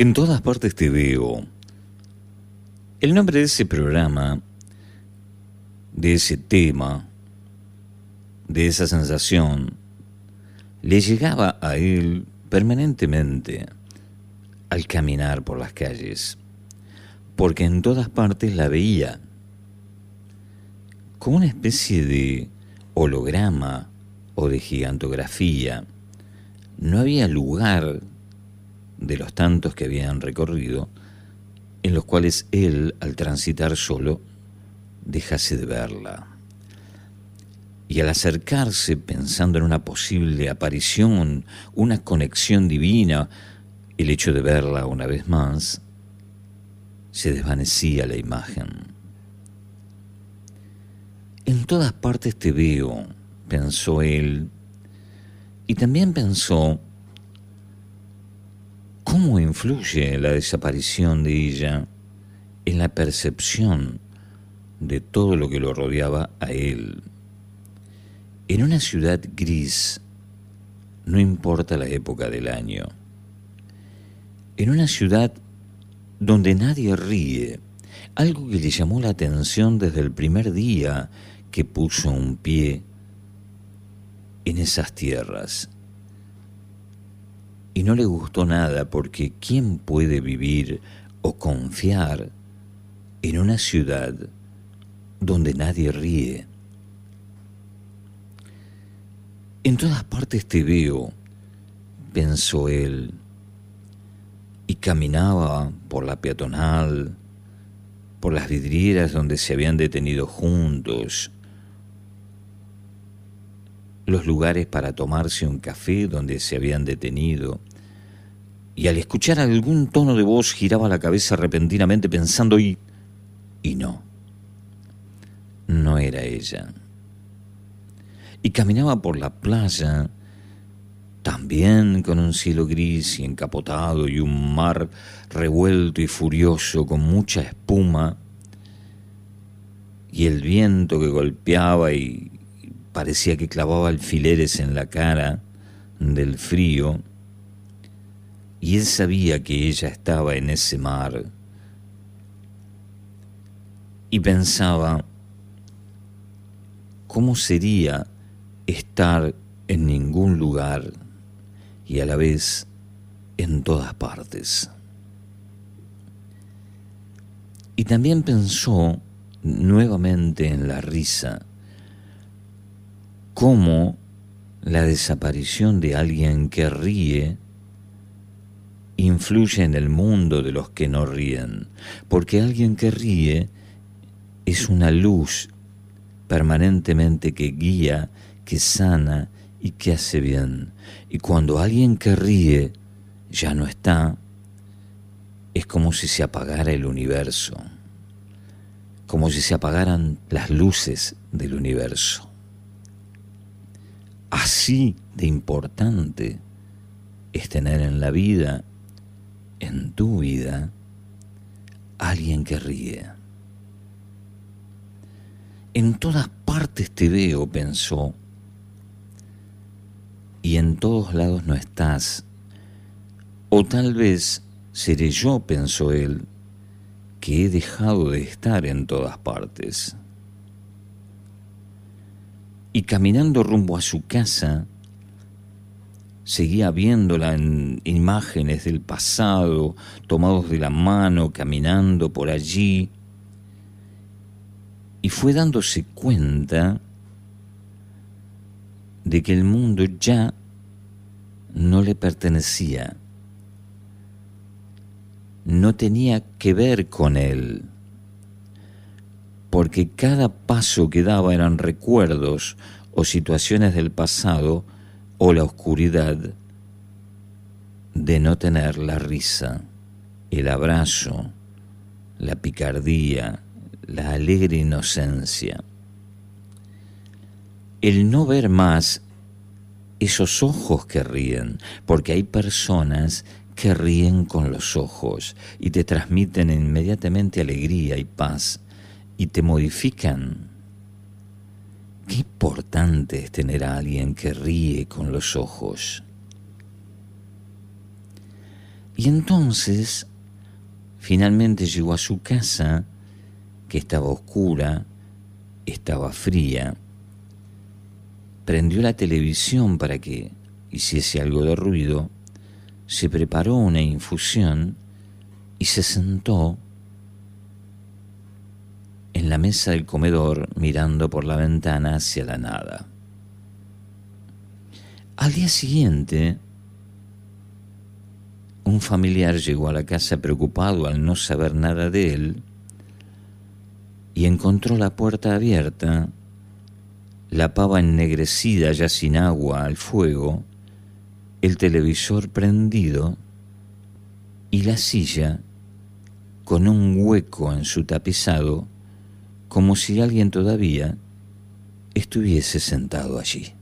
En todas partes te veo. El nombre de ese programa, de ese tema, de esa sensación, le llegaba a él permanentemente al caminar por las calles, porque en todas partes la veía como una especie de holograma o de gigantografía. No había lugar de los tantos que habían recorrido, en los cuales él, al transitar solo, dejase de verla. Y al acercarse pensando en una posible aparición, una conexión divina, el hecho de verla una vez más, se desvanecía la imagen. En todas partes te veo, pensó él, y también pensó ¿Cómo influye la desaparición de ella en la percepción de todo lo que lo rodeaba a él? En una ciudad gris, no importa la época del año, en una ciudad donde nadie ríe, algo que le llamó la atención desde el primer día que puso un pie en esas tierras y no le gustó nada porque ¿quién puede vivir o confiar en una ciudad donde nadie ríe? En todas partes te veo, pensó él, y caminaba por la peatonal, por las vidrieras donde se habían detenido juntos, los lugares para tomarse un café donde se habían detenido, y al escuchar algún tono de voz giraba la cabeza repentinamente pensando y... y no. No era ella. Y caminaba por la playa, también con un cielo gris y encapotado y un mar revuelto y furioso con mucha espuma, y el viento que golpeaba y parecía que clavaba alfileres en la cara del frío, y él sabía que ella estaba en ese mar y pensaba, ¿cómo sería estar en ningún lugar y a la vez en todas partes? Y también pensó nuevamente en la risa, cómo la desaparición de alguien que ríe influye en el mundo de los que no ríen, porque alguien que ríe es una luz permanentemente que guía, que sana y que hace bien. Y cuando alguien que ríe ya no está, es como si se apagara el universo, como si se apagaran las luces del universo. Así de importante es tener en la vida en tu vida alguien que ríe. En todas partes te veo, pensó, y en todos lados no estás. O tal vez seré yo, pensó él, que he dejado de estar en todas partes. Y caminando rumbo a su casa, seguía viéndola en imágenes del pasado, tomados de la mano, caminando por allí, y fue dándose cuenta de que el mundo ya no le pertenecía, no tenía que ver con él, porque cada paso que daba eran recuerdos o situaciones del pasado o la oscuridad de no tener la risa, el abrazo, la picardía, la alegre inocencia. El no ver más esos ojos que ríen, porque hay personas que ríen con los ojos y te transmiten inmediatamente alegría y paz y te modifican Qué importante es tener a alguien que ríe con los ojos. Y entonces, finalmente llegó a su casa, que estaba oscura, estaba fría, prendió la televisión para que hiciese algo de ruido, se preparó una infusión y se sentó la mesa del comedor mirando por la ventana hacia la nada. Al día siguiente, un familiar llegó a la casa preocupado al no saber nada de él y encontró la puerta abierta, la pava ennegrecida ya sin agua al fuego, el televisor prendido y la silla con un hueco en su tapizado como si alguien todavía estuviese sentado allí.